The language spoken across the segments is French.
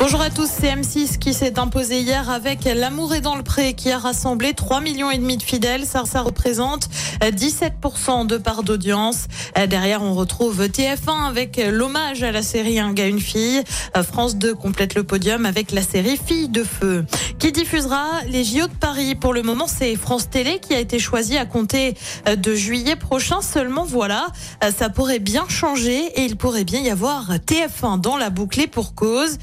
Bonjour à tous, c'est M6 qui s'est imposé hier avec L'amour est dans le pré qui a rassemblé 3 millions et demi de fidèles. Ça, ça représente 17% de part d'audience. Derrière, on retrouve TF1 avec l'hommage à la série Un gars, une fille. France 2 complète le podium avec la série Fille de feu qui diffusera les JO de Paris. Pour le moment, c'est France Télé qui a été choisi à compter de juillet prochain. Seulement, voilà, ça pourrait bien changer et il pourrait bien y avoir TF1 dans la bouclée pour cause.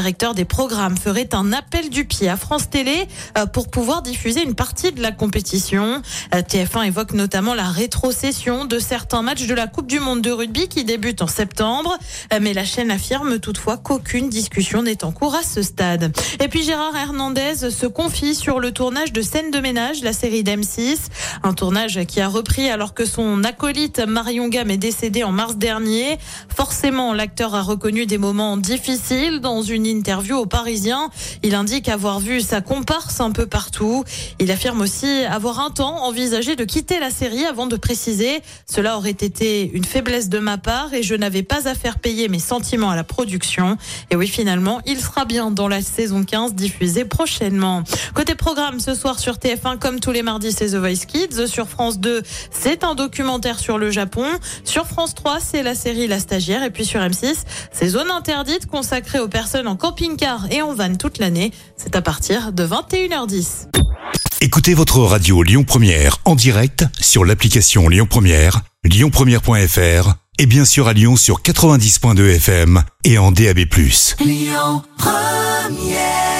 Directeur des programmes ferait un appel du pied à France Télé euh, pour pouvoir diffuser une partie de la compétition. Euh, TF1 évoque notamment la rétrocession de certains matchs de la Coupe du Monde de rugby qui débute en septembre. Euh, mais la chaîne affirme toutefois qu'aucune discussion n'est en cours à ce stade. Et puis Gérard Hernandez se confie sur le tournage de Scène de ménage, la série d'M6. Un tournage qui a repris alors que son acolyte Marion Gamme est décédé en mars dernier. Forcément, l'acteur a reconnu des moments difficiles dans une interview aux Parisiens. Il indique avoir vu sa comparse un peu partout. Il affirme aussi avoir un temps envisagé de quitter la série avant de préciser cela aurait été une faiblesse de ma part et je n'avais pas à faire payer mes sentiments à la production. Et oui, finalement, il sera bien dans la saison 15 diffusée prochainement. Côté programme, ce soir sur TF1, comme tous les mardis, c'est The Voice Kids. Sur France 2, c'est un documentaire sur le Japon. Sur France 3, c'est la série La Stagiaire. Et puis sur M6, c'est Zone Interdite consacrée aux personnes en camping-car et en van toute l'année. C'est à partir de 21h10. Écoutez votre radio Lyon Première en direct sur l'application Lyon Première, lyonpremière.fr et bien sûr à Lyon sur 90.2 FM et en DAB+. Lyon Première